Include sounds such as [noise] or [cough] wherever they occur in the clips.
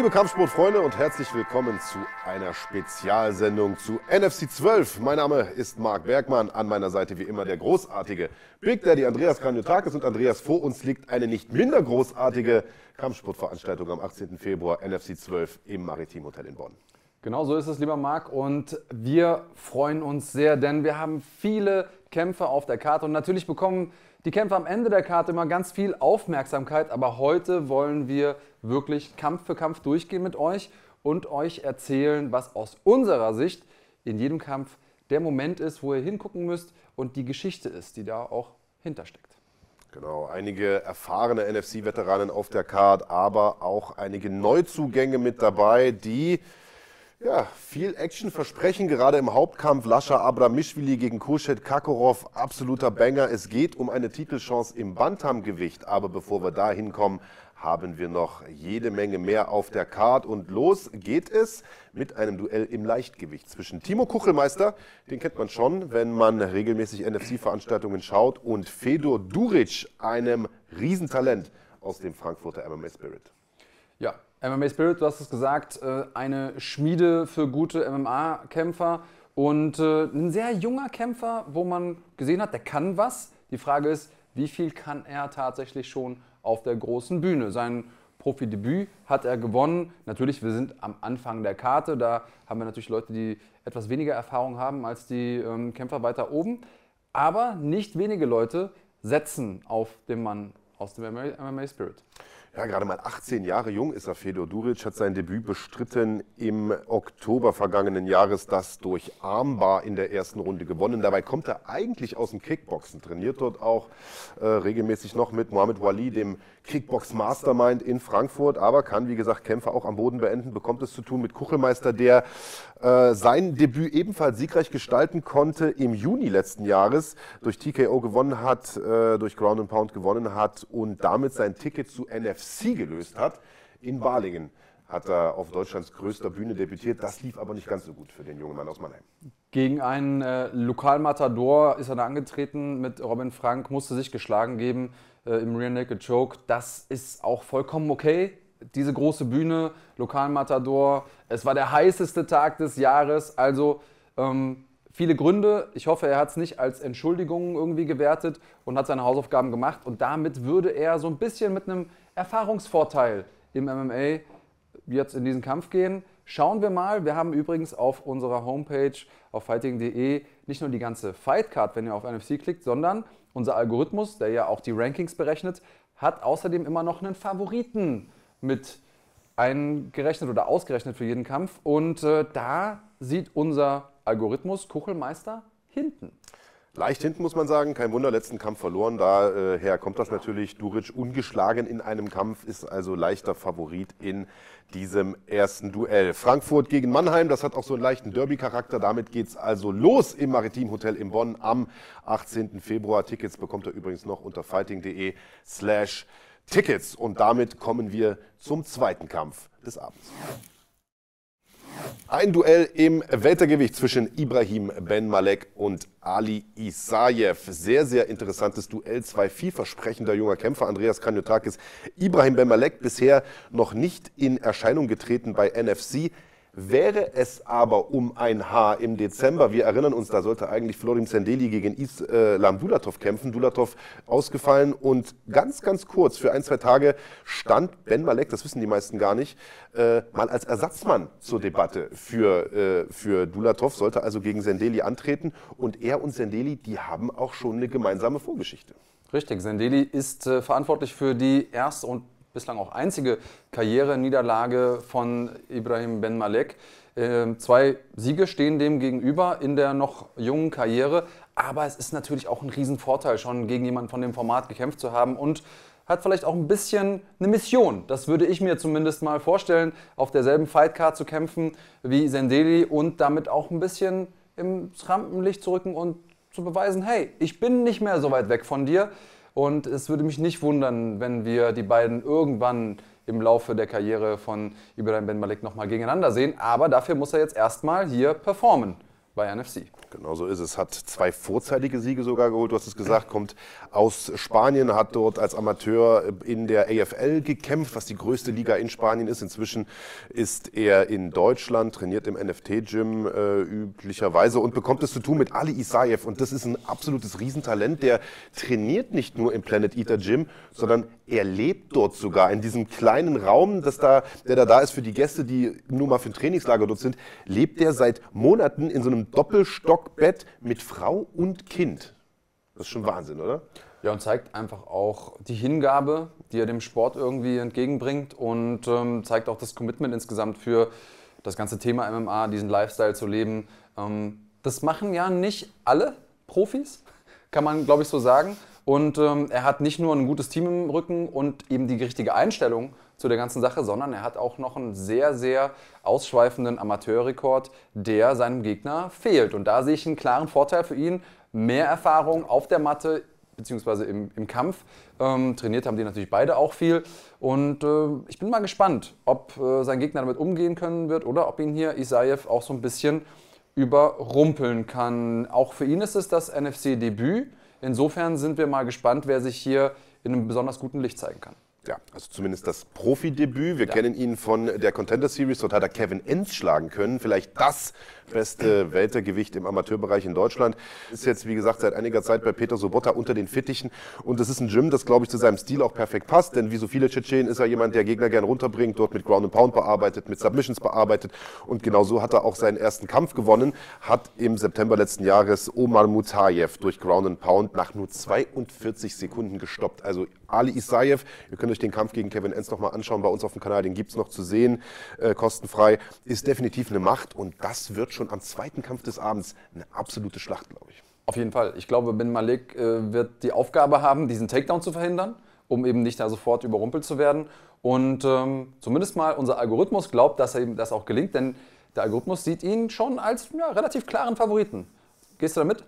liebe Kampfsportfreunde und herzlich willkommen zu einer Spezialsendung zu NFC 12. Mein Name ist Marc Bergmann, an meiner Seite wie immer der großartige Big Daddy Andreas Kranjotakis und Andreas, vor uns liegt eine nicht minder großartige Kampfsportveranstaltung am 18. Februar NFC 12 im Maritim Hotel in Bonn. Genau so ist es, lieber Marc. Und wir freuen uns sehr, denn wir haben viele Kämpfe auf der Karte und natürlich bekommen die Kämpfe am Ende der Karte immer ganz viel Aufmerksamkeit, aber heute wollen wir wirklich Kampf für Kampf durchgehen mit euch und euch erzählen, was aus unserer Sicht in jedem Kampf der Moment ist, wo ihr hingucken müsst und die Geschichte ist, die da auch hintersteckt. Genau, einige erfahrene NFC-Veteranen auf der Card, aber auch einige Neuzugänge mit dabei, die ja, viel Action versprechen, gerade im Hauptkampf Lascha Abramishvili gegen Kurschet Kakorov, absoluter Banger. Es geht um eine Titelchance im Bantamgewicht, aber bevor wir da hinkommen, haben wir noch jede Menge mehr auf der Card und los geht es mit einem Duell im Leichtgewicht zwischen Timo Kuchelmeister, den kennt man schon, wenn man regelmäßig NFC-Veranstaltungen schaut, und Fedor Duric, einem Riesentalent aus dem Frankfurter MMA Spirit. Ja, MMA Spirit, du hast es gesagt, äh, eine Schmiede für gute MMA-Kämpfer und äh, ein sehr junger Kämpfer, wo man gesehen hat, der kann was. Die Frage ist, wie viel kann er tatsächlich schon auf der großen Bühne? Sein Profidebüt hat er gewonnen. Natürlich, wir sind am Anfang der Karte. Da haben wir natürlich Leute, die etwas weniger Erfahrung haben als die ähm, Kämpfer weiter oben. Aber nicht wenige Leute setzen auf den Mann aus dem MMA Spirit. Ja, gerade mal 18 Jahre jung ist er. Fedor Duric hat sein Debüt bestritten im Oktober vergangenen Jahres, das durch Armbar in der ersten Runde gewonnen. Dabei kommt er eigentlich aus dem Kickboxen, trainiert dort auch äh, regelmäßig noch mit Mohamed Wali, dem Kickbox Mastermind in Frankfurt, aber kann, wie gesagt, Kämpfe auch am Boden beenden, bekommt es zu tun mit Kuchelmeister, der äh, sein Debüt ebenfalls siegreich gestalten konnte im Juni letzten Jahres, durch TKO gewonnen hat, äh, durch Ground and Pound gewonnen hat und damit sein Ticket zu NFC gelöst hat in Balingen hat er auf Deutschlands größter Bühne debütiert. Das lief aber nicht ganz so gut für den jungen Mann aus Mannheim. Gegen einen äh, Lokalmatador ist er da angetreten mit Robin Frank, musste sich geschlagen geben äh, im Rear Naked Choke. Das ist auch vollkommen okay. Diese große Bühne, Lokalmatador, es war der heißeste Tag des Jahres. Also ähm, viele Gründe. Ich hoffe, er hat es nicht als Entschuldigung irgendwie gewertet und hat seine Hausaufgaben gemacht. Und damit würde er so ein bisschen mit einem Erfahrungsvorteil im MMA jetzt in diesen Kampf gehen. Schauen wir mal. Wir haben übrigens auf unserer Homepage auf fighting.de nicht nur die ganze Fightcard, wenn ihr auf NFC klickt, sondern unser Algorithmus, der ja auch die Rankings berechnet, hat außerdem immer noch einen Favoriten mit eingerechnet oder ausgerechnet für jeden Kampf. Und äh, da sieht unser Algorithmus Kuchelmeister hinten. Leicht hinten muss man sagen, kein Wunder, letzten Kampf verloren. Daher kommt das natürlich. Duric ungeschlagen in einem Kampf, ist also leichter Favorit in diesem ersten Duell. Frankfurt gegen Mannheim, das hat auch so einen leichten Derby-Charakter. Damit geht es also los im Maritim Hotel in Bonn am 18. Februar. Tickets bekommt ihr übrigens noch unter fighting.de slash Tickets. Und damit kommen wir zum zweiten Kampf des Abends. Ein Duell im Weltergewicht zwischen Ibrahim Ben Malek und Ali Isayev. Sehr, sehr interessantes Duell. Zwei vielversprechender junger Kämpfer. Andreas Kanyotakis, Ibrahim Ben Malek bisher noch nicht in Erscheinung getreten bei NFC. Wäre es aber um ein Haar im Dezember, wir erinnern uns, da sollte eigentlich Florim Zendeli gegen Islam Dulatov kämpfen, Dulatov ausgefallen und ganz, ganz kurz, für ein, zwei Tage stand Ben Malek, das wissen die meisten gar nicht, äh, mal als Ersatzmann zur Debatte für, äh, für Dulatov, sollte also gegen Zendeli antreten und er und Zendeli, die haben auch schon eine gemeinsame Vorgeschichte. Richtig, Zendeli ist äh, verantwortlich für die erste und bislang auch einzige Karriereniederlage von Ibrahim Ben Malek. Ähm, zwei Siege stehen dem gegenüber in der noch jungen Karriere, aber es ist natürlich auch ein Riesenvorteil, schon gegen jemanden von dem Format gekämpft zu haben und hat vielleicht auch ein bisschen eine Mission. Das würde ich mir zumindest mal vorstellen, auf derselben Fightcard zu kämpfen wie Sendeli und damit auch ein bisschen ins Rampenlicht zu rücken und zu beweisen, hey, ich bin nicht mehr so weit weg von dir. Und es würde mich nicht wundern, wenn wir die beiden irgendwann im Laufe der Karriere von Ibrahim Ben Malik nochmal gegeneinander sehen. Aber dafür muss er jetzt erstmal hier performen bei NFC. Genau so ist es. Hat zwei vorzeitige Siege sogar geholt. Du hast es gesagt, kommt aus Spanien, hat dort als Amateur in der AFL gekämpft, was die größte Liga in Spanien ist. Inzwischen ist er in Deutschland, trainiert im NFT-Gym äh, üblicherweise und bekommt es zu tun mit Ali Isaev. Und das ist ein absolutes Riesentalent. Der trainiert nicht nur im Planet Eater Gym, sondern er lebt dort sogar in diesem kleinen Raum, das da, der da da ist für die Gäste, die nur mal für ein Trainingslager dort sind, lebt er seit Monaten in so einem Doppelstockbett mit Frau und Kind. Das ist schon Wahnsinn, oder? Ja, und zeigt einfach auch die Hingabe, die er dem Sport irgendwie entgegenbringt und ähm, zeigt auch das Commitment insgesamt für das ganze Thema MMA, diesen Lifestyle zu leben. Ähm, das machen ja nicht alle Profis, [laughs] kann man glaube ich so sagen. Und ähm, er hat nicht nur ein gutes Team im Rücken und eben die richtige Einstellung zu der ganzen Sache, sondern er hat auch noch einen sehr, sehr ausschweifenden Amateurrekord, der seinem Gegner fehlt. Und da sehe ich einen klaren Vorteil für ihn. Mehr Erfahrung auf der Matte beziehungsweise im, im Kampf. Ähm, trainiert haben die natürlich beide auch viel. Und äh, ich bin mal gespannt, ob äh, sein Gegner damit umgehen können wird oder ob ihn hier Isaev auch so ein bisschen überrumpeln kann. Auch für ihn ist es das NFC-Debüt. Insofern sind wir mal gespannt, wer sich hier in einem besonders guten Licht zeigen kann. Ja, also zumindest das Profidebüt. Wir ja. kennen ihn von der Contender Series. Dort hat er Kevin Enz schlagen können. Vielleicht das beste Weltergewicht im Amateurbereich in Deutschland. Ist jetzt, wie gesagt, seit einiger Zeit bei Peter Sobotta unter den Fittichen. Und das ist ein Gym, das, glaube ich, zu seinem Stil auch perfekt passt. Denn wie so viele Tschetschenen ist er jemand, der Gegner gern runterbringt, dort mit Ground and Pound bearbeitet, mit Submissions bearbeitet. Und genau so hat er auch seinen ersten Kampf gewonnen. Hat im September letzten Jahres Omar Mutayev durch Ground and Pound nach nur 42 Sekunden gestoppt. Also Ali Isaev, ihr könnt euch den Kampf gegen Kevin Enns nochmal anschauen bei uns auf dem Kanal, den gibt es noch zu sehen, äh, kostenfrei, ist definitiv eine Macht und das wird schon schon am zweiten Kampf des Abends eine absolute Schlacht, glaube ich. Auf jeden Fall. Ich glaube, Ben Malik äh, wird die Aufgabe haben, diesen Takedown zu verhindern, um eben nicht da sofort überrumpelt zu werden. Und ähm, zumindest mal unser Algorithmus glaubt, dass er ihm das auch gelingt, denn der Algorithmus sieht ihn schon als ja, relativ klaren Favoriten. Gehst du damit?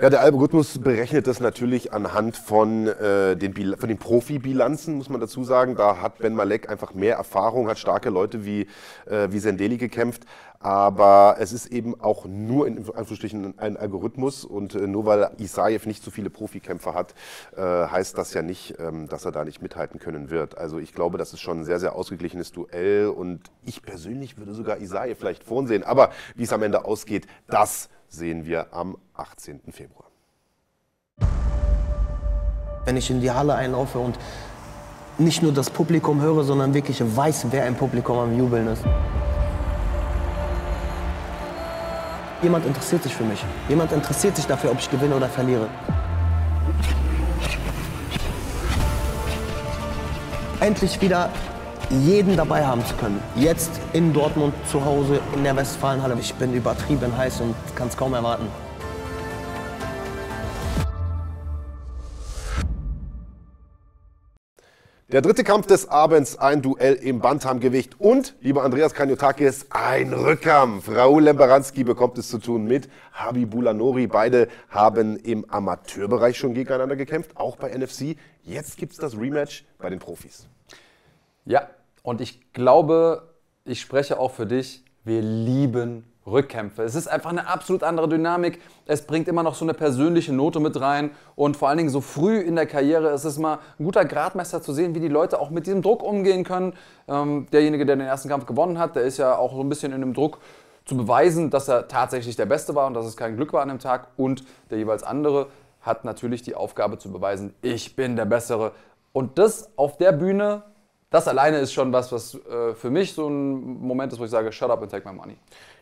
Ja, der Algorithmus berechnet das natürlich anhand von, äh, den, von den Profibilanzen, muss man dazu sagen. Da hat Ben Malek einfach mehr Erfahrung, hat starke Leute wie, äh, wie Sendeli gekämpft. Aber es ist eben auch nur in Anführungsstrichen ein Algorithmus und äh, nur weil Isaev nicht so viele Profikämpfer hat, äh, heißt das ja nicht, ähm, dass er da nicht mithalten können wird. Also ich glaube, das ist schon ein sehr, sehr ausgeglichenes Duell und ich persönlich würde sogar Isaev vielleicht vorn sehen. Aber wie es am Ende ausgeht, das sehen wir am 18. Februar. Wenn ich in die Halle einlaufe und nicht nur das Publikum höre, sondern wirklich weiß, wer im Publikum am Jubeln ist. Jemand interessiert sich für mich. Jemand interessiert sich dafür, ob ich gewinne oder verliere. Endlich wieder jeden dabei haben zu können. Jetzt in Dortmund zu Hause in der Westfalenhalle. Ich bin übertrieben heiß und kann es kaum erwarten. Der dritte Kampf des Abends, ein Duell im Bantamgewicht und, lieber Andreas Kanyotakis, ein Rückkampf. Raul Lembaranski bekommt es zu tun mit Habibullah Nori. Beide haben im Amateurbereich schon gegeneinander gekämpft, auch bei NFC. Jetzt gibt es das Rematch bei den Profis. Ja, und ich glaube, ich spreche auch für dich, wir lieben Rückkämpfe. Es ist einfach eine absolut andere Dynamik. Es bringt immer noch so eine persönliche Note mit rein. Und vor allen Dingen so früh in der Karriere ist es mal ein guter Gradmesser zu sehen, wie die Leute auch mit diesem Druck umgehen können. Ähm, derjenige, der den ersten Kampf gewonnen hat, der ist ja auch so ein bisschen in dem Druck zu beweisen, dass er tatsächlich der Beste war und dass es kein Glück war an dem Tag. Und der jeweils andere hat natürlich die Aufgabe zu beweisen, ich bin der Bessere. Und das auf der Bühne das alleine ist schon was, was äh, für mich so ein Moment ist, wo ich sage, shut up and take my money.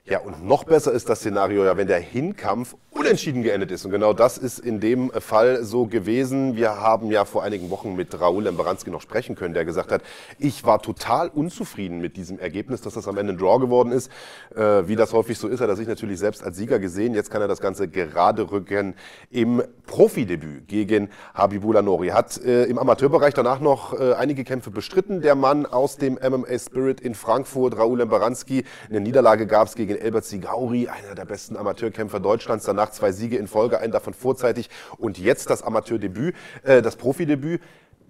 Ja, und noch besser ist das Szenario ja, wenn der Hinkampf unentschieden geendet ist. Und genau das ist in dem Fall so gewesen. Wir haben ja vor einigen Wochen mit Raul Lembaranski noch sprechen können, der gesagt hat, ich war total unzufrieden mit diesem Ergebnis, dass das am Ende ein Draw geworden ist. Äh, wie das häufig so ist, hat er sich natürlich selbst als Sieger gesehen. Jetzt kann er das Ganze gerade rücken im Profidebüt gegen Habibullah Nori. Hat äh, im Amateurbereich danach noch äh, einige Kämpfe bestritten. Der Mann aus dem MMA Spirit in Frankfurt, Raul Lembaranski. Eine Niederlage gab es gegen Elbert Sigauri, einer der besten Amateurkämpfer Deutschlands. Danach zwei Siege in Folge, einen davon vorzeitig und jetzt das Amateurdebüt, äh, das Profidebüt.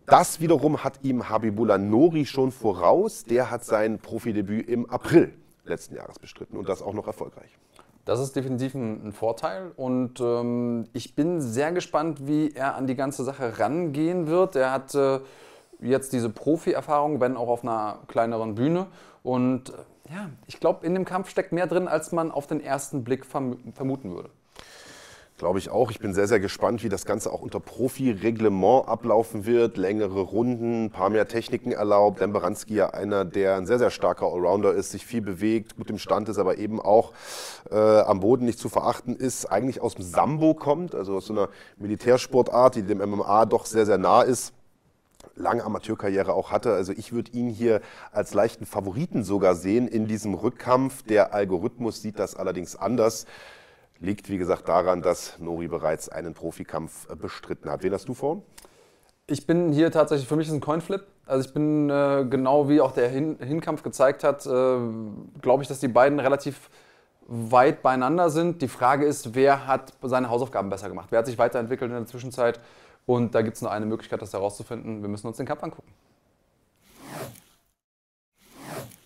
Das wiederum hat ihm Habibullah Nori schon voraus. Der hat sein Profidebüt im April letzten Jahres bestritten und das auch noch erfolgreich. Das ist definitiv ein, Vorteil und ähm, ich bin sehr gespannt, wie er an die ganze Sache rangehen wird. Er hat äh, jetzt diese Profi-Erfahrung, wenn auch auf einer kleineren Bühne und äh, ja, ich glaube, in dem Kampf steckt mehr drin, als man auf den ersten Blick verm vermuten würde. Glaube ich auch. Ich bin sehr, sehr gespannt, wie das Ganze auch unter Profi-Reglement ablaufen wird. Längere Runden, ein paar mehr Techniken erlaubt. Dan Baranski ja einer, der ein sehr, sehr starker Allrounder ist, sich viel bewegt, gut im Stand ist, aber eben auch äh, am Boden nicht zu verachten ist. Eigentlich aus dem Sambo kommt, also aus so einer Militärsportart, die dem MMA doch sehr, sehr nah ist lange Amateurkarriere auch hatte. Also ich würde ihn hier als leichten Favoriten sogar sehen in diesem Rückkampf. Der Algorithmus sieht das allerdings anders. Liegt, wie gesagt, daran, dass Nori bereits einen Profikampf äh, bestritten hat. Wen hast du vor? Ich bin hier tatsächlich, für mich ist ein Coinflip. Also ich bin äh, genau wie auch der Hin Hinkampf gezeigt hat, äh, glaube ich, dass die beiden relativ weit beieinander sind. Die Frage ist, wer hat seine Hausaufgaben besser gemacht? Wer hat sich weiterentwickelt in der Zwischenzeit? Und da gibt es nur eine Möglichkeit, das herauszufinden. Wir müssen uns den Kampf angucken.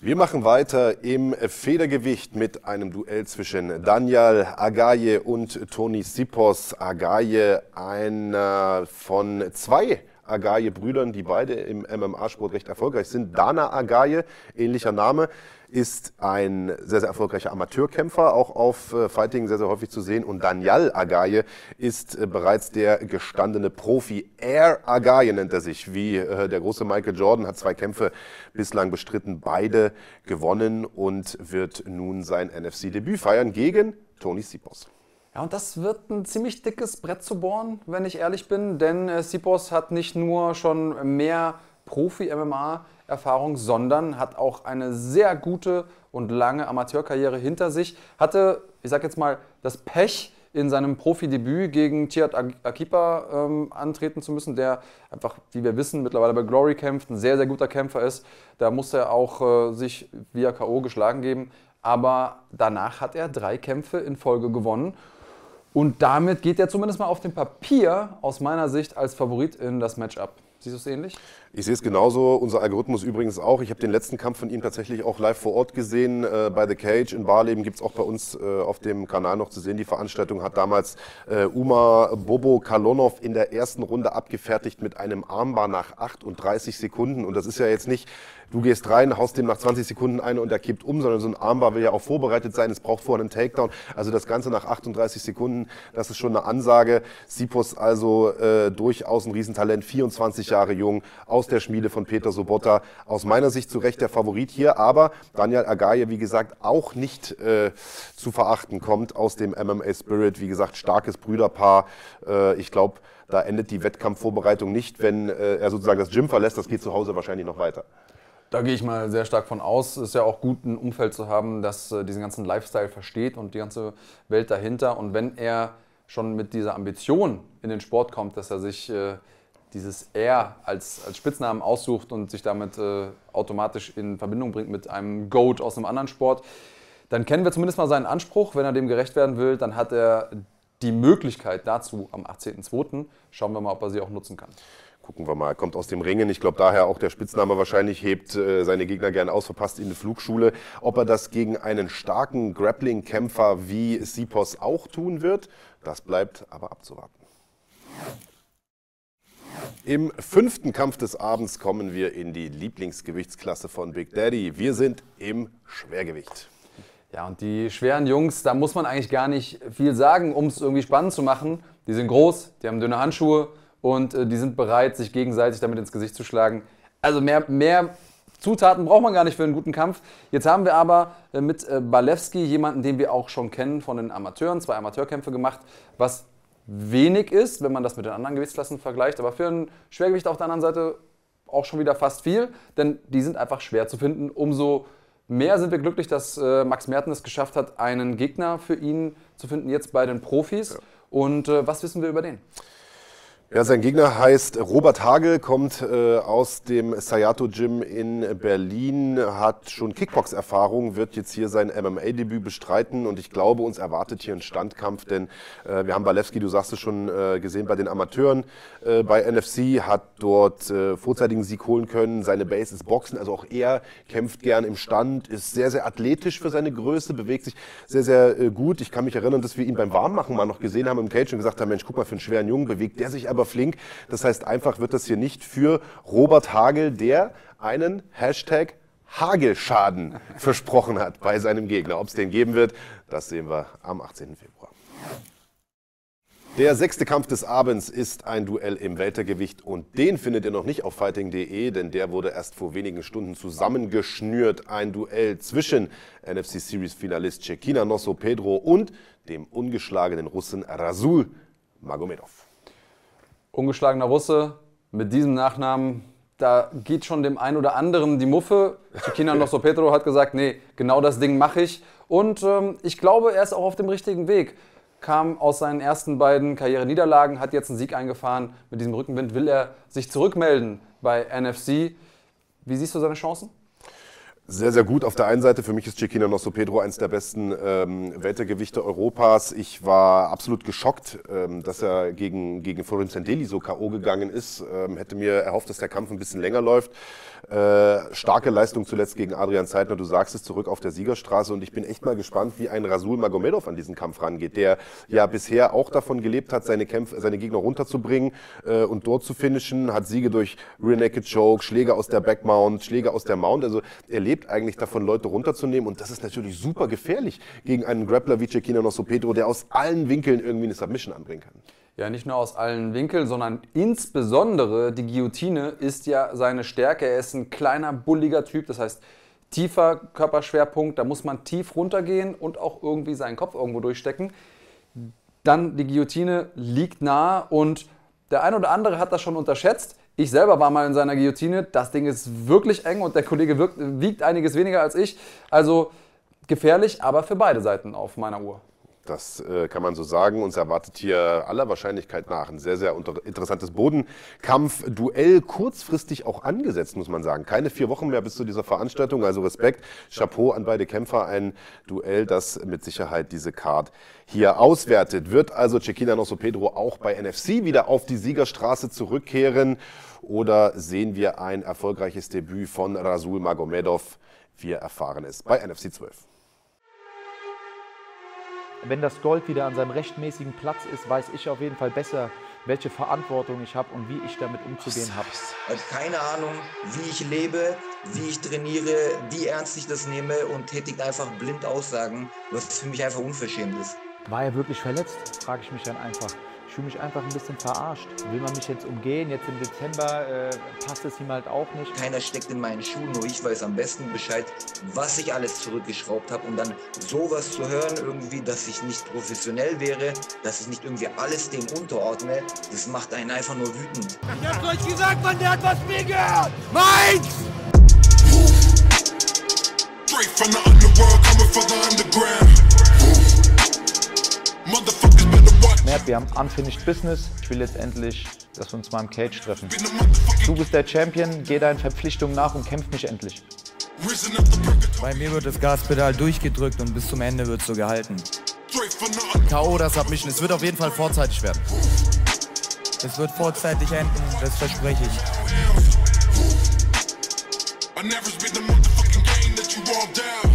Wir machen weiter im Federgewicht mit einem Duell zwischen Daniel Agaye und Toni Sipos. Agaye, einer von zwei Agaye-Brüdern, die beide im MMA-Sport recht erfolgreich sind. Dana Agaye, ähnlicher Name, ist ein sehr, sehr erfolgreicher Amateurkämpfer, auch auf äh, Fighting sehr, sehr häufig zu sehen. Und Daniel Agaye ist äh, bereits der gestandene Profi. Air Agaye nennt er sich, wie äh, der große Michael Jordan, hat zwei Kämpfe bislang bestritten, beide gewonnen und wird nun sein NFC-Debüt feiern gegen Tony Sipos. Ja, und das wird ein ziemlich dickes Brett zu bohren, wenn ich ehrlich bin, denn äh, Sipos hat nicht nur schon mehr Profi-MMA-Erfahrung, sondern hat auch eine sehr gute und lange Amateurkarriere hinter sich. Hatte, ich sag jetzt mal, das Pech, in seinem Profidebüt gegen Chiat Akipa ähm, antreten zu müssen, der einfach, wie wir wissen, mittlerweile bei Glory kämpft, ein sehr, sehr guter Kämpfer ist. Da musste er auch äh, sich via K.O. geschlagen geben. Aber danach hat er drei Kämpfe in Folge gewonnen und damit geht er zumindest mal auf dem Papier aus meiner Sicht als Favorit in das Matchup. Siehst du es ähnlich? Ich sehe es genauso. Unser Algorithmus übrigens auch. Ich habe den letzten Kampf von ihm tatsächlich auch live vor Ort gesehen. Äh, bei The Cage in Barleben gibt es auch bei uns äh, auf dem Kanal noch zu sehen. Die Veranstaltung hat damals äh, Uma Bobo Kalonov in der ersten Runde abgefertigt mit einem Armbar nach 38 Sekunden. Und das ist ja jetzt nicht du gehst rein, haust dem nach 20 Sekunden eine und er kippt um, sondern so ein Armbar will ja auch vorbereitet sein. Es braucht vorher einen Takedown. Also das Ganze nach 38 Sekunden, das ist schon eine Ansage. Sipos also äh, durchaus ein Riesentalent, 24 Jahre jung, aus der Schmiede von Peter Sobotta. Aus meiner Sicht zu Recht der Favorit hier, aber Daniel Agaye, wie gesagt, auch nicht äh, zu verachten, kommt aus dem MMA Spirit. Wie gesagt, starkes Brüderpaar. Äh, ich glaube, da endet die Wettkampfvorbereitung nicht, wenn äh, er sozusagen das Gym verlässt. Das geht zu Hause wahrscheinlich noch weiter. Da gehe ich mal sehr stark von aus. Es ist ja auch gut, ein Umfeld zu haben, das äh, diesen ganzen Lifestyle versteht und die ganze Welt dahinter. Und wenn er schon mit dieser Ambition in den Sport kommt, dass er sich äh, dieses R als, als Spitznamen aussucht und sich damit äh, automatisch in Verbindung bringt mit einem Goat aus einem anderen Sport, dann kennen wir zumindest mal seinen Anspruch. Wenn er dem gerecht werden will, dann hat er die Möglichkeit dazu am 18.02. Schauen wir mal, ob er sie auch nutzen kann gucken wir mal, kommt aus dem Ringen. Ich glaube daher auch der Spitzname wahrscheinlich, hebt äh, seine Gegner gerne aus, verpasst in eine Flugschule. Ob er das gegen einen starken Grappling-Kämpfer wie Sipos auch tun wird, das bleibt aber abzuwarten. Im fünften Kampf des Abends kommen wir in die Lieblingsgewichtsklasse von Big Daddy. Wir sind im Schwergewicht. Ja, und die schweren Jungs, da muss man eigentlich gar nicht viel sagen, um es irgendwie spannend zu machen. Die sind groß, die haben dünne Handschuhe, und äh, die sind bereit, sich gegenseitig damit ins Gesicht zu schlagen. Also mehr, mehr Zutaten braucht man gar nicht für einen guten Kampf. Jetzt haben wir aber äh, mit äh, Balewski jemanden, den wir auch schon kennen von den Amateuren, zwei Amateurkämpfe gemacht, was wenig ist, wenn man das mit den anderen Gewichtsklassen vergleicht, aber für ein Schwergewicht auf der anderen Seite auch schon wieder fast viel, denn die sind einfach schwer zu finden. Umso mehr sind wir glücklich, dass äh, Max Merten es geschafft hat, einen Gegner für ihn zu finden, jetzt bei den Profis. Ja. Und äh, was wissen wir über den? Ja, sein Gegner heißt Robert Hagel, kommt äh, aus dem Sayato Gym in Berlin, hat schon Kickbox-Erfahrung, wird jetzt hier sein MMA-Debüt bestreiten und ich glaube, uns erwartet hier ein Standkampf, denn äh, wir haben Balewski, du sagst es schon, äh, gesehen bei den Amateuren äh, bei NFC, hat dort äh, vorzeitigen Sieg holen können, seine Base ist Boxen, also auch er kämpft gern im Stand, ist sehr, sehr athletisch für seine Größe, bewegt sich sehr, sehr äh, gut. Ich kann mich erinnern, dass wir ihn beim Warmmachen mal noch gesehen haben im Cage und gesagt haben, Mensch, guck mal, für einen schweren Jungen bewegt der sich aber aber flink. Das heißt, einfach wird das hier nicht für Robert Hagel, der einen Hashtag Hagelschaden [laughs] versprochen hat bei seinem Gegner. Ob es den geben wird, das sehen wir am 18. Februar. Der sechste Kampf des Abends ist ein Duell im Weltergewicht und den findet ihr noch nicht auf fighting.de, denn der wurde erst vor wenigen Stunden zusammengeschnürt. Ein Duell zwischen NFC Series Finalist Cekina Nosso Pedro und dem ungeschlagenen Russen Rasul Magomedov ungeschlagener Russe mit diesem Nachnamen, da geht schon dem einen oder anderen die Muffe. Chiquina Nosso Petro hat gesagt, nee, genau das Ding mache ich. Und ähm, ich glaube, er ist auch auf dem richtigen Weg. Kam aus seinen ersten beiden Karriereniederlagen, hat jetzt einen Sieg eingefahren. Mit diesem Rückenwind will er sich zurückmelden bei NFC. Wie siehst du seine Chancen? Sehr, sehr gut. Auf der einen Seite, für mich ist Chiquina Nosso Pedro eines der besten ähm, Weltergewichte Europas. Ich war absolut geschockt, ähm, dass er gegen, gegen Florin Sandeli so K.O. gegangen ist. Ähm, hätte mir erhofft, dass der Kampf ein bisschen länger läuft. Äh, starke Leistung zuletzt gegen Adrian Zeitner. Du sagst es zurück auf der Siegerstraße. Und ich bin echt mal gespannt, wie ein Rasul Magomedov an diesen Kampf rangeht, der ja bisher auch davon gelebt hat, seine, Kämpfe, seine Gegner runterzubringen äh, und dort zu finishen. Hat Siege durch Rear Naked Choke, Schläge aus der Backmount, Schläge aus der Mount. Also er lebt eigentlich davon, Leute runterzunehmen. Und das ist natürlich super gefährlich gegen einen Grappler wie Cecchino Nosso Pedro, der aus allen Winkeln irgendwie eine Submission anbringen kann. Ja, nicht nur aus allen Winkeln, sondern insbesondere die Guillotine ist ja seine Stärke. Er ist ein kleiner, bulliger Typ, das heißt tiefer Körperschwerpunkt, da muss man tief runtergehen und auch irgendwie seinen Kopf irgendwo durchstecken. Dann die Guillotine liegt nah und der ein oder andere hat das schon unterschätzt. Ich selber war mal in seiner Guillotine. Das Ding ist wirklich eng und der Kollege wirkt, wiegt einiges weniger als ich. Also gefährlich, aber für beide Seiten auf meiner Uhr. Das äh, kann man so sagen. Uns erwartet hier aller Wahrscheinlichkeit nach ein sehr, sehr interessantes Bodenkampf-Duell. Kurzfristig auch angesetzt, muss man sagen. Keine vier Wochen mehr bis zu dieser Veranstaltung. Also Respekt, Chapeau an beide Kämpfer. Ein Duell, das mit Sicherheit diese Card hier auswertet. Wird also Cekina Nosso Pedro auch bei NFC wieder auf die Siegerstraße zurückkehren? Oder sehen wir ein erfolgreiches Debüt von Rasul Magomedov? Wir erfahren es bei NFC 12 wenn das Gold wieder an seinem rechtmäßigen Platz ist, weiß ich auf jeden Fall besser, welche Verantwortung ich habe und wie ich damit umzugehen habe. Ich habe keine Ahnung, wie ich lebe, wie ich trainiere, wie ernst ich das nehme und tätigt einfach blind Aussagen, was für mich einfach unverschämt ist. War er wirklich verletzt? Frage ich mich dann einfach. Ich fühle mich einfach ein bisschen verarscht. Will man mich jetzt umgehen? Jetzt im Dezember äh, passt es ihm halt auch nicht. Keiner steckt in meinen Schuhen, nur ich weiß am besten Bescheid, was ich alles zurückgeschraubt habe. Und dann sowas zu hören, irgendwie, dass ich nicht professionell wäre, dass ich nicht irgendwie alles dem unterordne, das macht einen einfach nur wütend. Ich hab's euch gesagt, Mann, der hat was mir gehört! Meins! Straight from the underworld, coming from the underground. Mert, wir haben Unfinished Business. Ich will letztendlich, dass wir uns mal im Cage treffen. Du bist der Champion, geh deinen Verpflichtungen nach und kämpf mich endlich. Bei mir wird das Gaspedal durchgedrückt und bis zum Ende wird es so gehalten. K.O. das Submission. Es wird auf jeden Fall vorzeitig werden. Es wird vorzeitig enden, das verspreche ich. I never speak the motherfucking game that you all down.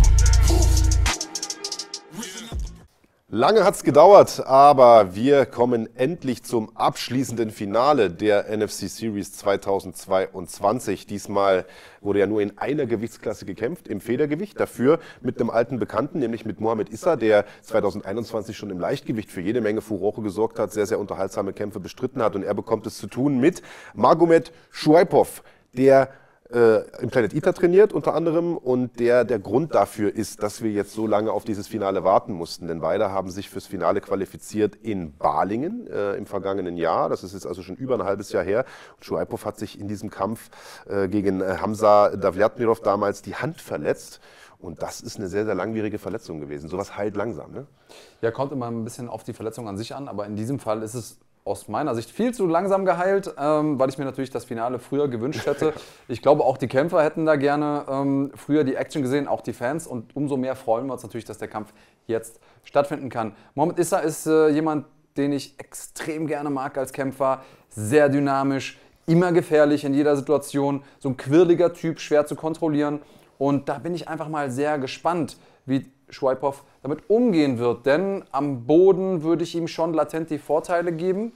Lange hat es gedauert, aber wir kommen endlich zum abschließenden Finale der NFC Series 2022. Diesmal wurde ja nur in einer Gewichtsklasse gekämpft, im Federgewicht. Dafür mit einem alten Bekannten, nämlich mit Mohamed Issa, der 2021 schon im Leichtgewicht für jede Menge Furore gesorgt hat, sehr, sehr unterhaltsame Kämpfe bestritten hat. Und er bekommt es zu tun mit Magomed Shuaipov, der äh, im Planet Eater trainiert unter anderem und der der Grund dafür ist, dass wir jetzt so lange auf dieses Finale warten mussten. Denn beide haben sich fürs Finale qualifiziert in Balingen äh, im vergangenen Jahr. Das ist jetzt also schon über ein halbes Jahr her. Und Schuaipov hat sich in diesem Kampf äh, gegen äh, Hamza Davlatmirov damals die Hand verletzt. Und das ist eine sehr, sehr langwierige Verletzung gewesen. Sowas heilt langsam. Ne? Ja, kommt immer ein bisschen auf die Verletzung an sich an, aber in diesem Fall ist es aus meiner Sicht viel zu langsam geheilt, ähm, weil ich mir natürlich das Finale früher gewünscht hätte. [laughs] Ich glaube, auch die Kämpfer hätten da gerne ähm, früher die Action gesehen, auch die Fans. Und umso mehr freuen wir uns natürlich, dass der Kampf jetzt stattfinden kann. Mohamed Issa ist äh, jemand, den ich extrem gerne mag als Kämpfer. Sehr dynamisch, immer gefährlich in jeder Situation. So ein quirliger Typ, schwer zu kontrollieren. Und da bin ich einfach mal sehr gespannt, wie Schweipow damit umgehen wird. Denn am Boden würde ich ihm schon latent die Vorteile geben.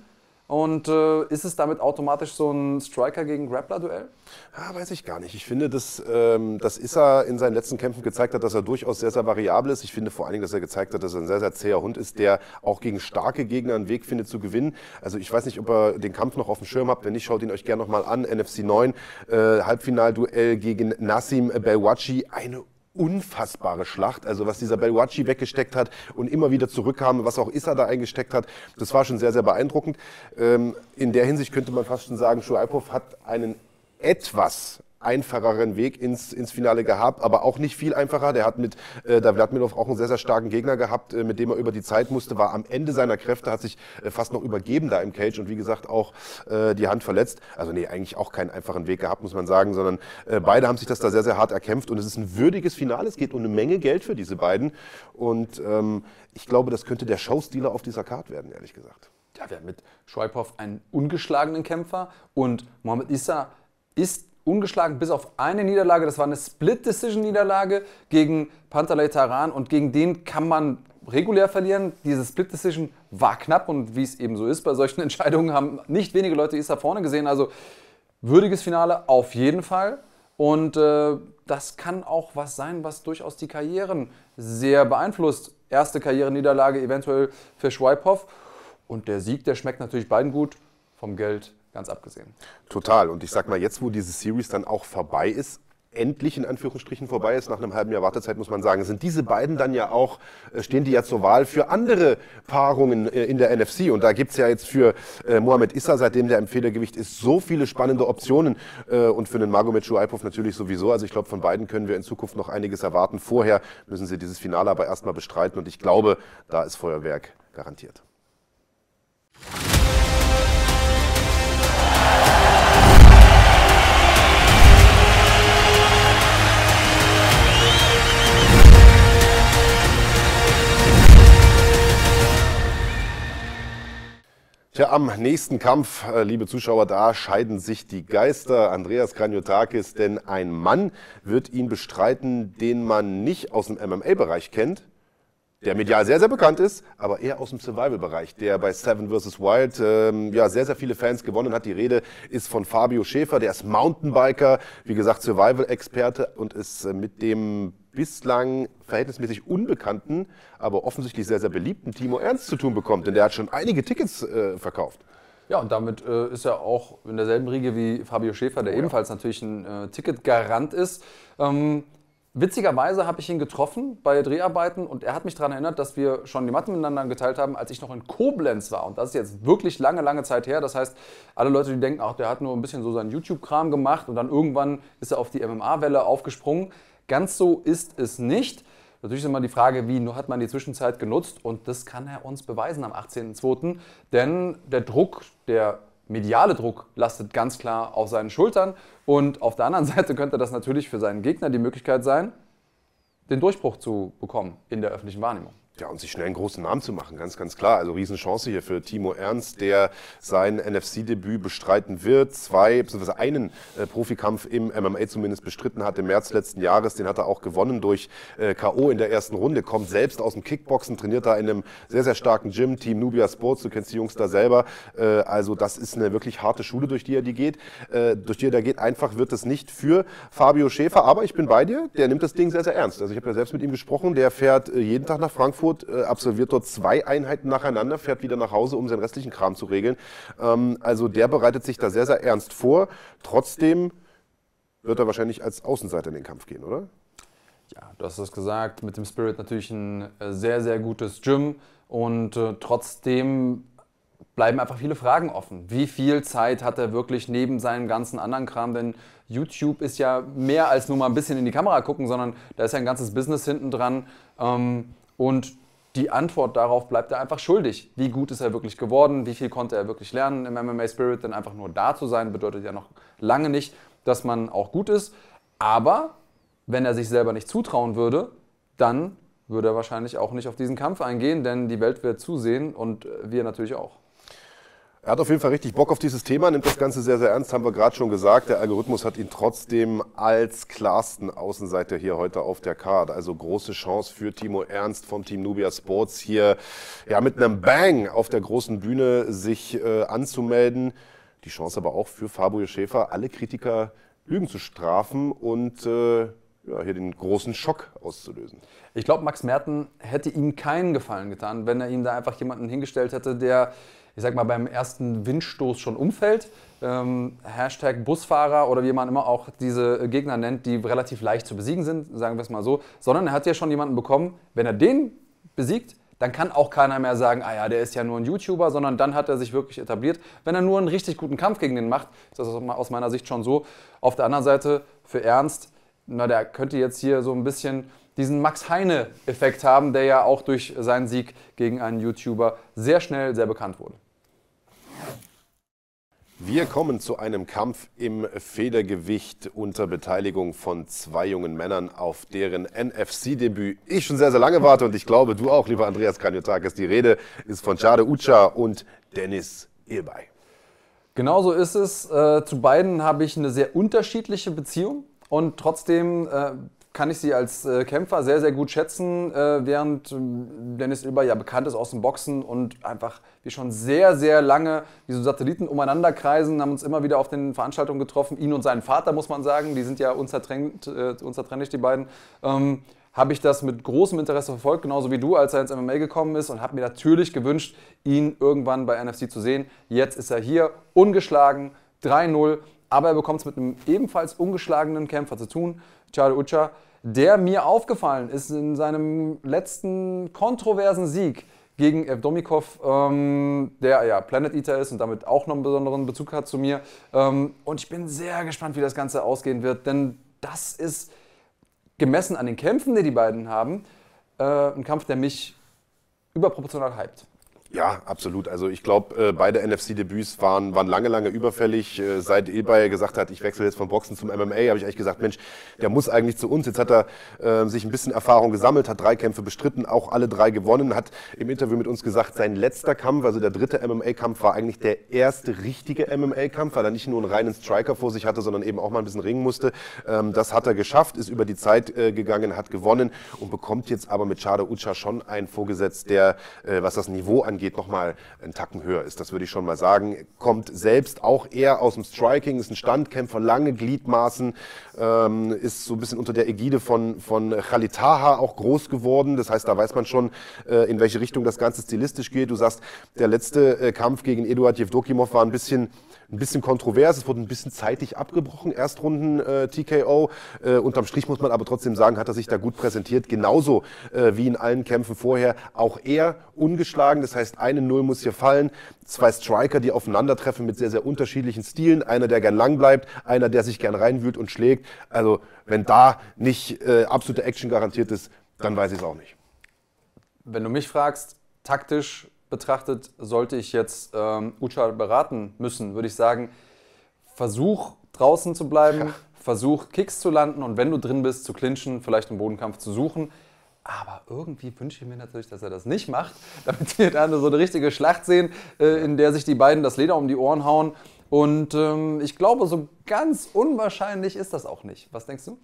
Und äh, ist es damit automatisch so ein Striker gegen Grappler-Duell? Ja, weiß ich gar nicht. Ich finde, dass, ähm, dass Issa in seinen letzten Kämpfen gezeigt hat, dass er durchaus sehr, sehr variabel ist. Ich finde vor allen Dingen, dass er gezeigt hat, dass er ein sehr, sehr zäher Hund ist, der auch gegen starke Gegner einen Weg findet zu gewinnen. Also ich weiß nicht, ob ihr den Kampf noch auf dem Schirm habt. Wenn nicht, schaut ihn euch gerne nochmal an. NFC 9, äh, Halbfinalduell gegen Nassim Belwachi. Eine unfassbare Schlacht. Also was dieser Belwachi weggesteckt hat und immer wieder zurückkam, was auch Issa da eingesteckt hat, das war schon sehr, sehr beeindruckend. Ähm, in der Hinsicht könnte man fast schon sagen, Schuaipov hat einen etwas einfacheren Weg ins, ins Finale gehabt, aber auch nicht viel einfacher. Der hat mit äh, Davlatmilov auch einen sehr, sehr starken Gegner gehabt, äh, mit dem er über die Zeit musste, war am Ende seiner Kräfte, hat sich äh, fast noch übergeben da im Cage und wie gesagt auch äh, die Hand verletzt. Also nee, eigentlich auch keinen einfachen Weg gehabt, muss man sagen, sondern äh, beide haben sich das da sehr, sehr hart erkämpft und es ist ein würdiges Finale. Es geht um eine Menge Geld für diese beiden und ähm, ich glaube, das könnte der Showstealer auf dieser Card werden, ehrlich gesagt. Ja, wir haben mit Schweiphoff einen ungeschlagenen Kämpfer und Mohamed Issa ist ungeschlagen bis auf eine Niederlage. Das war eine Split-Decision-Niederlage gegen Pantalei Taran und gegen den kann man regulär verlieren. Diese Split-Decision war knapp und wie es eben so ist bei solchen [laughs] Entscheidungen, haben nicht wenige Leute Issa vorne gesehen. Also würdiges Finale auf jeden Fall. Und äh, das kann auch was sein, was durchaus die Karrieren sehr beeinflusst. Erste Karriereniederlage eventuell für Schweiphoff. Und der Sieg, der schmeckt natürlich beiden gut. Vom Geld ganz abgesehen. Total. Und ich sag mal, jetzt, wo diese Series dann auch vorbei ist, endlich in Anführungsstrichen vorbei ist, nach einem halben Jahr Wartezeit muss man sagen, sind diese beiden dann ja auch, äh, stehen die ja zur Wahl für andere Paarungen äh, in der NFC. Und da gibt's ja jetzt für äh, Mohamed Issa, seitdem der im Federgewicht ist, so viele spannende Optionen äh, und für den Magomed Shuaipov natürlich sowieso. Also ich glaube, von beiden können wir in Zukunft noch einiges erwarten. Vorher müssen sie dieses Finale aber erstmal bestreiten und ich glaube, da ist Feuerwerk garantiert. Tja, am nächsten Kampf, äh, liebe Zuschauer, da scheiden sich die Geister. Andreas Kranjotakis, denn ein Mann wird ihn bestreiten, den man nicht aus dem MMA-Bereich kennt, der medial sehr, sehr bekannt ist, aber eher aus dem Survival-Bereich, der bei Seven vs. Wild ähm, ja, sehr, sehr viele Fans gewonnen hat. Die Rede ist von Fabio Schäfer, der ist Mountainbiker, wie gesagt Survival-Experte und ist äh, mit dem bislang verhältnismäßig unbekannten, aber offensichtlich sehr, sehr beliebten Timo Ernst zu tun bekommt, denn der hat schon einige Tickets äh, verkauft. Ja, und damit äh, ist er auch in derselben Riege wie Fabio Schäfer, der oh ja. ebenfalls natürlich ein äh, Ticketgarant ist. Ähm, Witzigerweise habe ich ihn getroffen bei Dreharbeiten und er hat mich daran erinnert, dass wir schon die Matten miteinander geteilt haben, als ich noch in Koblenz war. Und das ist jetzt wirklich lange, lange Zeit her. Das heißt, alle Leute, die denken, ach, der hat nur ein bisschen so seinen YouTube-Kram gemacht und dann irgendwann ist er auf die MMA-Welle aufgesprungen. Ganz so ist es nicht. Natürlich ist immer die Frage, wie hat man die Zwischenzeit genutzt und das kann er uns beweisen am 18.02. Denn der Druck, der mediale Druck lastet ganz klar auf seinen Schultern. Und auf der anderen [laughs] Seite könnte das natürlich für seinen Gegner die Möglichkeit sein, den Durchbruch zu bekommen in der öffentlichen Wahrnehmung. Ja, und sich schnell einen großen Namen zu machen, ganz, ganz klar. Also Riesenchance hier für Timo Ernst, der sein NFC-Debüt bestreiten wird. Zwei, beziehungsweise einen äh, Profikampf im MMA zumindest bestritten hat im März letzten Jahres. Den hat er auch gewonnen durch äh, K.O. in der ersten Runde. Kommt selbst aus dem Kickboxen, trainiert da in einem sehr, sehr starken Gym, Team Nubia Sports. Du kennst die Jungs da selber. Äh, also das ist eine wirklich harte Schule, durch die er die geht. Äh, durch die er da geht. Einfach wird es nicht für Fabio Schäfer. Aber ich bin bei dir. Der nimmt das Ding sehr, sehr ernst. Also ich habe ja selbst mit ihm gesprochen. Der fährt äh, jeden Tag nach Frankfurt Frankfurt, äh, absolviert dort zwei Einheiten nacheinander, fährt wieder nach Hause, um seinen restlichen Kram zu regeln. Ähm, also der bereitet sich da sehr, sehr ernst vor. Trotzdem wird er wahrscheinlich als Außenseiter in den Kampf gehen, oder? Ja, du hast es gesagt, mit dem Spirit natürlich ein äh, sehr, sehr gutes Gym und äh, trotzdem bleiben einfach viele Fragen offen. Wie viel Zeit hat er wirklich neben seinem ganzen anderen Kram? Denn YouTube ist ja mehr als nur mal ein bisschen in die Kamera gucken, sondern da ist ja ein ganzes Business hinten dran. Ähm, und die Antwort darauf bleibt er einfach schuldig. Wie gut ist er wirklich geworden? Wie viel konnte er wirklich lernen im MMA Spirit? Denn einfach nur da zu sein bedeutet ja noch lange nicht, dass man auch gut ist. Aber wenn er sich selber nicht zutrauen würde, dann würde er wahrscheinlich auch nicht auf diesen Kampf eingehen, denn die Welt wird zusehen und wir natürlich auch. Er hat auf jeden Fall richtig Bock auf dieses Thema, nimmt das Ganze sehr, sehr ernst, haben wir gerade schon gesagt. Der Algorithmus hat ihn trotzdem als klarsten Außenseiter hier heute auf der Card. Also große Chance für Timo Ernst vom Team Nubia Sports hier ja, mit einem Bang auf der großen Bühne sich äh, anzumelden. Die Chance aber auch für Fabio Schäfer, alle Kritiker Lügen zu strafen und äh, ja, hier den großen Schock auszulösen. Ich glaube, Max Merten hätte ihm keinen Gefallen getan, wenn er ihm da einfach jemanden hingestellt hätte, der ich sag mal, beim ersten Windstoß schon umfällt. Ähm, Hashtag Busfahrer oder wie man immer auch diese Gegner nennt, die relativ leicht zu besiegen sind, sagen wir es mal so. Sondern er hat ja schon jemanden bekommen, wenn er den besiegt, dann kann auch keiner mehr sagen, ah ja, der ist ja nur ein YouTuber, sondern dann hat er sich wirklich etabliert. Wenn er nur einen richtig guten Kampf gegen den macht, ist das aus meiner Sicht schon so. Auf der anderen Seite, für Ernst, na, der könnte jetzt hier so ein bisschen diesen Max Heine-Effekt haben, der ja auch durch seinen Sieg gegen einen YouTuber sehr schnell sehr bekannt wurde. Wir kommen zu einem Kampf im Federgewicht unter Beteiligung von zwei jungen Männern, auf deren NFC-Debüt ich schon sehr, sehr lange warte und ich glaube, du auch, lieber Andreas Kanyotakis. Die Rede ist von Jade Ucha und Dennis Ilbay. Genauso ist es. Äh, zu beiden habe ich eine sehr unterschiedliche Beziehung und trotzdem äh, kann ich sie als äh, Kämpfer sehr, sehr gut schätzen, äh, während ähm, Dennis Ilber ja bekannt ist aus dem Boxen und einfach wir schon sehr, sehr lange wie so Satelliten umeinander kreisen, haben uns immer wieder auf den Veranstaltungen getroffen. Ihn und seinen Vater, muss man sagen, die sind ja unzertrennlich, äh, unzertrennlich die beiden. Ähm, habe ich das mit großem Interesse verfolgt, genauso wie du, als er ins MMA gekommen ist und habe mir natürlich gewünscht, ihn irgendwann bei NFC zu sehen. Jetzt ist er hier, ungeschlagen, 3-0, aber er bekommt es mit einem ebenfalls ungeschlagenen Kämpfer zu tun. Charlie Ucha, der mir aufgefallen ist in seinem letzten kontroversen Sieg gegen Evdomikov, ähm, der ja Planet Eater ist und damit auch noch einen besonderen Bezug hat zu mir. Ähm, und ich bin sehr gespannt, wie das Ganze ausgehen wird, denn das ist gemessen an den Kämpfen, die die beiden haben, äh, ein Kampf, der mich überproportional hypt. Ja, absolut. Also ich glaube, äh, beide NFC-Debüts waren, waren lange, lange überfällig. Äh, seit Ilbay gesagt hat, ich wechsle jetzt vom Boxen zum MMA, habe ich eigentlich gesagt, Mensch, der muss eigentlich zu uns. Jetzt hat er äh, sich ein bisschen Erfahrung gesammelt, hat drei Kämpfe bestritten, auch alle drei gewonnen, hat im Interview mit uns gesagt, sein letzter Kampf, also der dritte MMA-Kampf, war eigentlich der erste richtige MMA-Kampf, weil er nicht nur einen reinen Striker vor sich hatte, sondern eben auch mal ein bisschen ringen musste. Ähm, das hat er geschafft, ist über die Zeit äh, gegangen, hat gewonnen und bekommt jetzt aber mit Chada Ucha schon einen Vorgesetzt, der, äh, was das Niveau angeht, angeht, nochmal einen Tacken höher ist. Das würde ich schon mal sagen. Kommt selbst auch eher aus dem Striking, ist ein Standkämpfer, lange Gliedmaßen, ähm, ist so ein bisschen unter der Ägide von, von Khalid Taha auch groß geworden. Das heißt, da weiß man schon, äh, in welche Richtung das Ganze stilistisch geht. Du sagst, der letzte äh, Kampf gegen Eduard Jevdokimov war ein bisschen ein bisschen kontrovers, es wurde ein bisschen zeitig abgebrochen, Erstrunden äh, TKO. Äh, unterm Strich muss man aber trotzdem sagen, hat er sich da gut präsentiert, genauso äh, wie in allen Kämpfen vorher. Auch er ungeschlagen, das heißt, eine Null muss hier fallen. Zwei Striker, die aufeinandertreffen mit sehr, sehr unterschiedlichen Stilen. Einer, der gern lang bleibt, einer, der sich gern reinwühlt und schlägt. Also, wenn da nicht äh, absolute Action garantiert ist, dann weiß ich es auch nicht. Wenn du mich fragst, taktisch betrachtet, sollte ich jetzt ähm, Ucha beraten müssen, würde ich sagen, versuch draußen zu bleiben, ja. versuch Kicks zu landen und wenn du drin bist, zu clinchen, vielleicht einen Bodenkampf zu suchen. Aber irgendwie wünsche ich mir natürlich, dass er das nicht macht, [laughs] damit wir dann so eine richtige Schlacht sehen, äh, in der sich die beiden das Leder um die Ohren hauen. Und ähm, ich glaube, so ganz unwahrscheinlich ist das auch nicht. Was denkst du?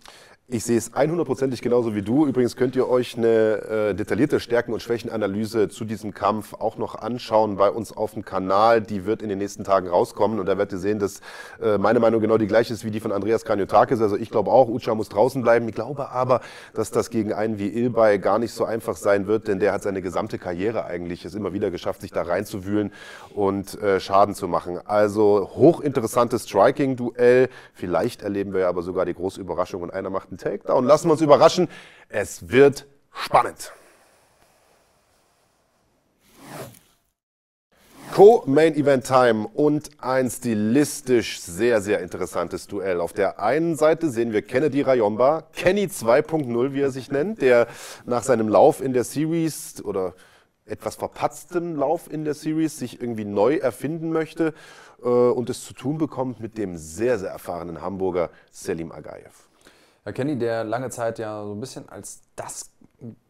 Ich sehe es 100%ig genauso wie du. Übrigens könnt ihr euch eine äh, detaillierte Stärken- und Schwächenanalyse zu diesem Kampf auch noch anschauen bei uns auf dem Kanal. Die wird in den nächsten Tagen rauskommen und da werdet ihr sehen, dass äh, meine Meinung genau die gleiche ist wie die von Andreas Kanyotakis. Also ich glaube auch, Ucha muss draußen bleiben. Ich glaube aber, dass das gegen einen wie Ilbay gar nicht so einfach sein wird, denn der hat seine gesamte Karriere eigentlich es immer wieder geschafft, sich da reinzuwühlen und äh, Schaden zu machen. Also hochinteressantes Striking-Duell. Vielleicht erleben wir ja aber sogar die große Überraschung und einer macht einen Takedown. Lassen wir uns überraschen. Es wird spannend. Co-Main Event Time und ein stilistisch sehr, sehr interessantes Duell. Auf der einen Seite sehen wir Kennedy Rayomba, Kenny 2.0, wie er sich nennt, der nach seinem Lauf in der Series oder etwas verpatztem Lauf in der Series sich irgendwie neu erfinden möchte äh, und es zu tun bekommt mit dem sehr, sehr erfahrenen Hamburger Selim Agayev. Herr Kenny, der lange Zeit ja so ein bisschen als das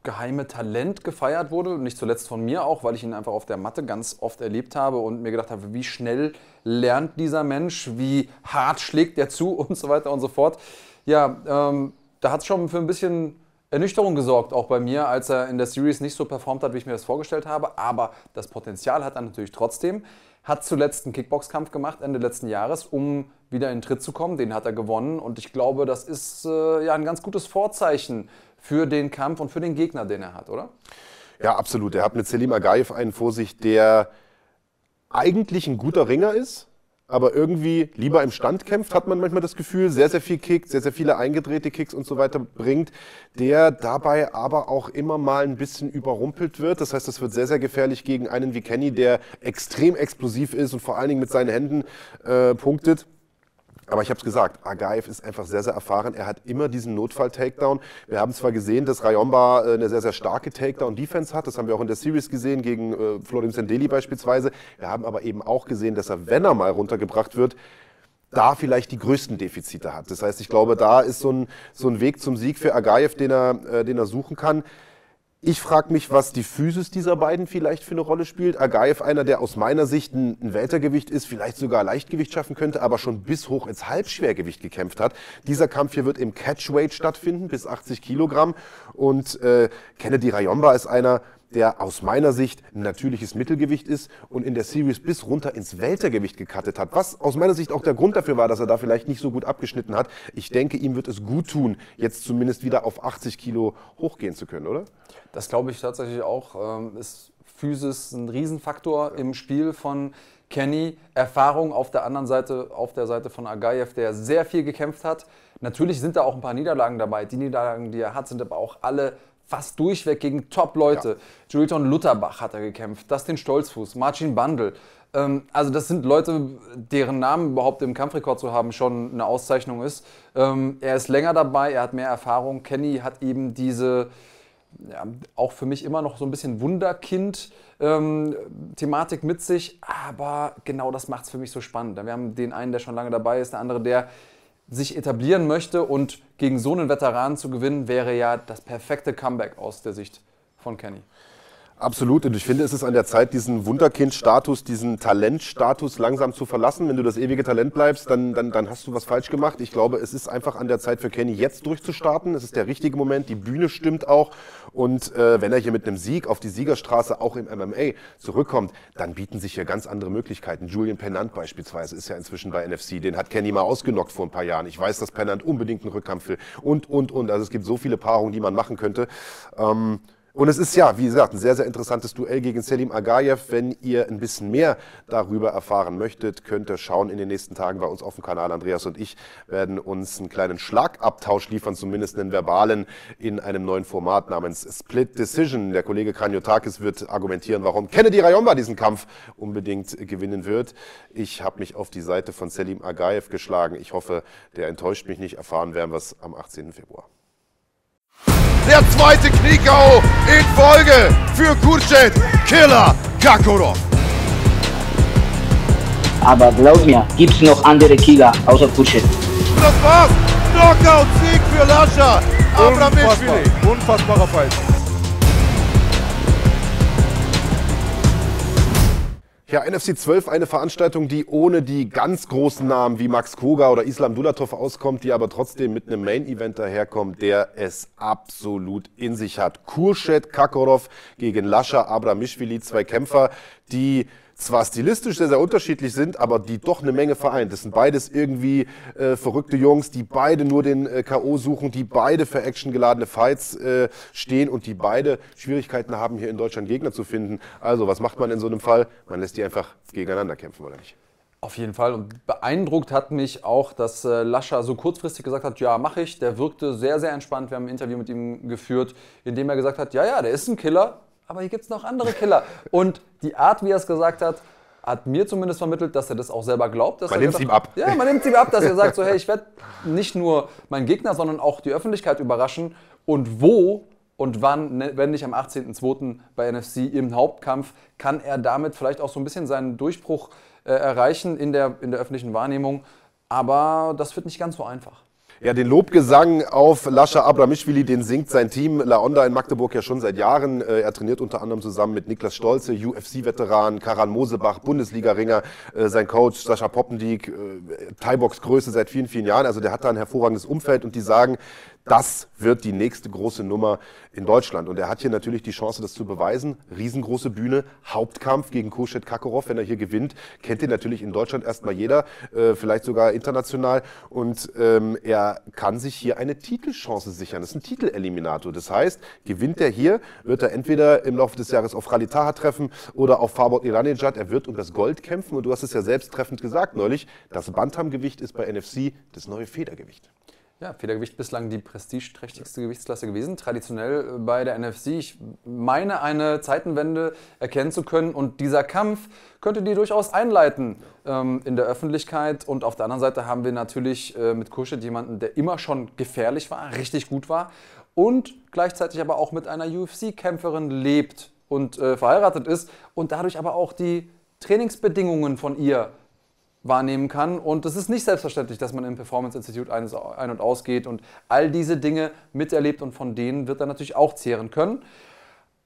geheime Talent gefeiert wurde, nicht zuletzt von mir auch, weil ich ihn einfach auf der Matte ganz oft erlebt habe und mir gedacht habe, wie schnell lernt dieser Mensch, wie hart schlägt er zu [laughs] und so weiter und so fort. Ja, ähm, da hat es schon für ein bisschen Ernüchterung gesorgt, auch bei mir, als er in der Series nicht so performt hat, wie ich mir das vorgestellt habe. Aber das Potenzial hat er natürlich trotzdem. Hat zuletzt einen Kickboxkampf gemacht Ende letzten Jahres, um wieder in den Tritt zu kommen. Den hat er gewonnen und ich glaube, das ist äh, ja ein ganz gutes Vorzeichen für den Kampf und für den Gegner, den er hat, oder? Ja, absolut. Er hat mit Selim Agaev einen vor sich, der eigentlich ein guter Ringer ist, aber irgendwie lieber im Stand kämpft, hat man manchmal das Gefühl, sehr, sehr viel Kicks, sehr, sehr viele eingedrehte Kicks und so weiter bringt, der dabei aber auch immer mal ein bisschen überrumpelt wird. Das heißt, das wird sehr, sehr gefährlich gegen einen wie Kenny, der extrem explosiv ist und vor allen Dingen mit seinen Händen äh, punktet. Aber ich habe es gesagt, Agaev ist einfach sehr, sehr erfahren. Er hat immer diesen Notfall-Takedown. Wir haben zwar gesehen, dass Rayomba äh, eine sehr, sehr starke Takedown-Defense hat. Das haben wir auch in der Series gesehen, gegen äh, Florim Sendeli beispielsweise. Wir haben aber eben auch gesehen, dass er, wenn er mal runtergebracht wird, da vielleicht die größten Defizite hat. Das heißt, ich glaube, da ist so ein, so ein Weg zum Sieg für Agaev, den er, äh, den er suchen kann. Ich frage mich, was die Physis dieser beiden vielleicht für eine Rolle spielt. Agaev, einer, der aus meiner Sicht ein, ein Weltergewicht ist, vielleicht sogar Leichtgewicht schaffen könnte, aber schon bis hoch ins Halbschwergewicht gekämpft hat. Dieser Kampf hier wird im Catchweight stattfinden, bis 80 Kilogramm. Und äh, Kennedy Rayomba ist einer, der aus meiner Sicht ein natürliches Mittelgewicht ist und in der Series bis runter ins Weltergewicht gekattet hat. Was aus meiner Sicht auch der Grund dafür war, dass er da vielleicht nicht so gut abgeschnitten hat. Ich denke, ihm wird es gut tun, jetzt zumindest wieder auf 80 Kilo hochgehen zu können, oder? Das glaube ich tatsächlich auch. Ähm, ist Physis ein Riesenfaktor im Spiel von Kenny. Erfahrung auf der anderen Seite, auf der Seite von Agayev, der sehr viel gekämpft hat. Natürlich sind da auch ein paar Niederlagen dabei. Die Niederlagen, die er hat, sind aber auch alle fast durchweg gegen Top-Leute. Ja. Juriton Lutterbach hat er gekämpft, Dustin Stolzfuß, Marcin Bandel. Ähm, also das sind Leute, deren Namen überhaupt im Kampfrekord zu haben schon eine Auszeichnung ist. Ähm, er ist länger dabei, er hat mehr Erfahrung. Kenny hat eben diese ja, auch für mich immer noch so ein bisschen Wunderkind-Thematik ähm, mit sich, aber genau das macht es für mich so spannend. Wir haben den einen, der schon lange dabei ist, der andere, der sich etablieren möchte und gegen so einen Veteranen zu gewinnen, wäre ja das perfekte Comeback aus der Sicht von Kenny. Absolut. Und ich finde, es ist an der Zeit, diesen Wunderkind-Status, diesen Talentstatus langsam zu verlassen. Wenn du das ewige Talent bleibst, dann, dann, dann hast du was falsch gemacht. Ich glaube, es ist einfach an der Zeit für Kenny jetzt durchzustarten. Es ist der richtige Moment. Die Bühne stimmt auch. Und äh, wenn er hier mit einem Sieg auf die Siegerstraße auch im MMA zurückkommt, dann bieten sich hier ganz andere Möglichkeiten. Julian Pennant beispielsweise ist ja inzwischen bei NFC. Den hat Kenny mal ausgenockt vor ein paar Jahren. Ich weiß, dass Pennant unbedingt einen Rückkampf will. Und, und, und. Also es gibt so viele Paarungen, die man machen könnte. Ähm, und es ist ja, wie gesagt, ein sehr, sehr interessantes Duell gegen Selim Agayev. Wenn ihr ein bisschen mehr darüber erfahren möchtet, könnt ihr schauen in den nächsten Tagen bei uns auf dem Kanal. Andreas und ich werden uns einen kleinen Schlagabtausch liefern, zumindest einen verbalen, in einem neuen Format namens Split Decision. Der Kollege Kranjotakis wird argumentieren, warum Kennedy Rayomba diesen Kampf unbedingt gewinnen wird. Ich habe mich auf die Seite von Selim Agayev geschlagen. Ich hoffe, der enttäuscht mich nicht. Erfahren werden wir es am 18. Februar. Der zweite Kniekau in Folge für Kurchet Killer Kakurov. Aber glaub mir, gibt's noch andere Killer außer Kurchet. Das war's. Knockout-Sieg für Lascha. Abramishvili. Unfassbarer Fight. Ja, NFC 12, eine Veranstaltung, die ohne die ganz großen Namen wie Max Koga oder Islam Dulatov auskommt, die aber trotzdem mit einem Main-Event daherkommt, der es absolut in sich hat. Kurschet Kakorov gegen Lascha Abramishvili, zwei Kämpfer, die zwar stilistisch sehr, sehr unterschiedlich sind, aber die doch eine Menge vereint. Das sind beides irgendwie äh, verrückte Jungs, die beide nur den äh, K.O. suchen, die beide für actiongeladene Fights äh, stehen und die beide Schwierigkeiten haben, hier in Deutschland Gegner zu finden. Also, was macht man in so einem Fall? Man lässt die einfach gegeneinander kämpfen, oder nicht? Auf jeden Fall. Und beeindruckt hat mich auch, dass äh, Lascha so kurzfristig gesagt hat, ja, mache ich. Der wirkte sehr, sehr entspannt. Wir haben ein Interview mit ihm geführt, in dem er gesagt hat, ja, ja, der ist ein Killer, aber hier gibt es noch andere Killer. Und die Art, wie er es gesagt hat, hat mir zumindest vermittelt, dass er das auch selber glaubt. Man er nimmt's ihm ab. Ja, man nimmt es ihm ab, dass er sagt so, hey, ich werde nicht nur meinen Gegner, sondern auch die Öffentlichkeit überraschen. Und wo und wann, ne, wenn nicht am 18.02. bei NFC im Hauptkampf, kann er damit vielleicht auch so ein bisschen seinen Durchbruch äh, erreichen in der, in der öffentlichen Wahrnehmung. Aber das wird nicht ganz so einfach. Ja, den Lobgesang auf Lascha Abramishvili, den singt sein Team La Onda in Magdeburg ja schon seit Jahren. Äh, Er trainiert unter anderem zusammen mit Niklas Stolze, UFC-Veteran, Karan Mosebach, Bundesliga-Ringer, äh, sein Coach Sascha Poppendiek, äh, Thai-Box-Größe seit vielen, vielen Jahren. Also der hat da ein hervorragendes Umfeld und die sagen, das wird die nächste große Nummer in Deutschland. Und er hat hier natürlich die Chance, das zu beweisen. Riesengroße Bühne, Hauptkampf gegen Kushet Kakarov. Wenn er hier gewinnt, kennt ihn natürlich in Deutschland erstmal jeder, äh, vielleicht sogar international. Und ähm, er kann sich hier eine Titelchance sichern. Das ist ein Titeleliminator. Das heißt, gewinnt er hier, wird er entweder im Laufe des Jahres auf Khalid Taha treffen oder auf Farbot Iranejad. Er wird um das Gold kämpfen. Und du hast es ja selbst treffend gesagt neulich, das Bantamgewicht ist bei NFC das neue Federgewicht. Ja, Federgewicht bislang die prestigeträchtigste Gewichtsklasse gewesen. Traditionell bei der NFC. Ich meine, eine Zeitenwende erkennen zu können. Und dieser Kampf könnte die durchaus einleiten ähm, in der Öffentlichkeit. Und auf der anderen Seite haben wir natürlich äh, mit Kuschet jemanden, der immer schon gefährlich war, richtig gut war. Und gleichzeitig aber auch mit einer UFC-Kämpferin lebt und äh, verheiratet ist. Und dadurch aber auch die Trainingsbedingungen von ihr wahrnehmen kann. Und es ist nicht selbstverständlich, dass man im Performance Institute ein und ausgeht und all diese Dinge miterlebt und von denen wird er natürlich auch zehren können.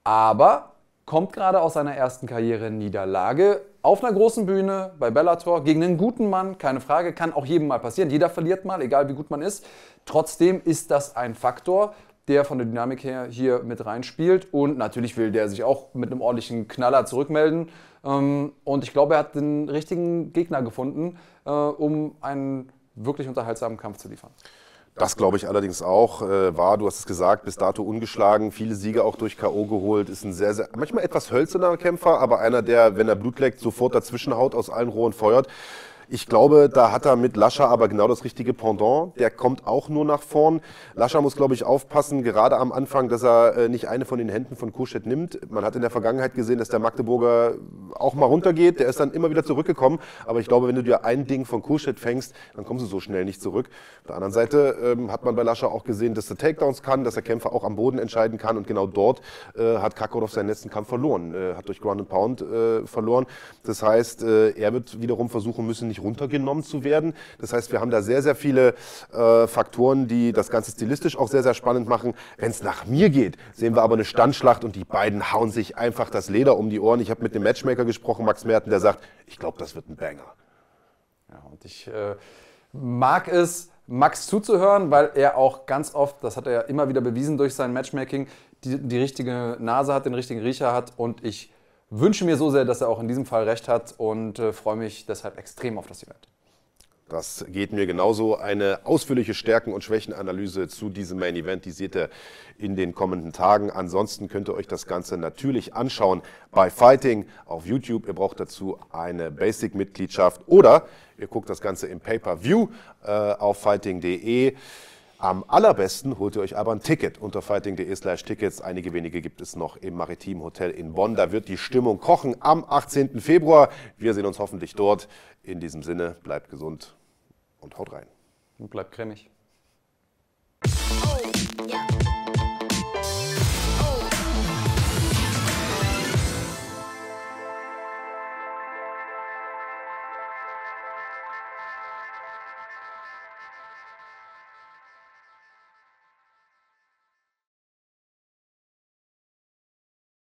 Aber kommt gerade aus seiner ersten Karriere-Niederlage auf einer großen Bühne bei Bellator gegen einen guten Mann, keine Frage, kann auch jedem mal passieren. Jeder verliert mal, egal wie gut man ist. Trotzdem ist das ein Faktor, der von der Dynamik her hier mit reinspielt. Und natürlich will der sich auch mit einem ordentlichen Knaller zurückmelden. Ähm, Und ich glaube, er hat den richtigen Gegner gefunden, äh, um einen wirklich unterhaltsamen Kampf zu liefern. Das glaube ich allerdings auch. Äh, war, du hast es gesagt, bis dato ungeschlagen, viele Siege auch durch K.O. geholt, ist ein sehr, sehr, manchmal etwas hölzerner Kämpfer, aber einer, der, wenn er Blut leckt, sofort dazwischen haut, aus allen Rohren feuert. Ich glaube, da hat er mit Lascha aber genau das richtige Pendant. Der kommt auch nur nach vorn. Lascha muss, glaube ich, aufpassen, gerade am Anfang, dass er äh, nicht eine von den Händen von Kuschet nimmt. Man hat in der Vergangenheit gesehen, dass der Magdeburger auch mal runtergeht. Der ist dann immer wieder zurückgekommen. Aber ich glaube, wenn du dir ein Ding von Kuschet fängst, dann kommst du so schnell nicht zurück. Auf der anderen Seite ähm, hat man bei Lascha auch gesehen, dass er Takedowns kann, dass er Kämpfer auch am Boden entscheiden kann. Und genau dort äh, hat Kakorov seinen letzten Kampf verloren. Äh, hat durch Ground and Pound äh, verloren. Das heißt, äh, er wird wiederum versuchen müssen, nicht runtergenommen zu werden. Das heißt, wir haben da sehr, sehr viele äh, Faktoren, die das Ganze stilistisch auch sehr, sehr spannend machen. Wenn es nach mir geht, sehen wir aber eine Standschlacht und die beiden hauen sich einfach das Leder um die Ohren. Ich habe mit dem Matchmaker gesprochen, Max Merten, der sagt, ich glaube, das wird ein Banger. Ja, und ich äh, mag es, Max zuzuhören, weil er auch ganz oft, das hat er ja immer wieder bewiesen durch sein Matchmaking, die, die richtige Nase hat, den richtigen Riecher hat. Und ich wünsche mir so sehr, dass er auch in diesem Fall recht hat und äh, freue mich deshalb extrem auf das Event. Das geht mir genauso. Eine ausführliche Stärken- und Schwächenanalyse zu diesem Main Event, die seht ihr in den kommenden Tagen. Ansonsten könnt ihr euch das Ganze natürlich anschauen bei Fighting auf YouTube. Ihr braucht dazu eine Basic-Mitgliedschaft oder ihr guckt das Ganze im Pay-Per-View äh, auf fighting.de. Am allerbesten holt ihr euch aber ein Ticket unter fighting.de slash Tickets. Einige wenige gibt es noch im Maritim Hotel in Bonn. Da wird die Stimmung kochen am 18. Februar. Wir sehen uns hoffentlich dort. In diesem Sinne, bleibt gesund und haut rein. Und bleibt cremig. Yeah.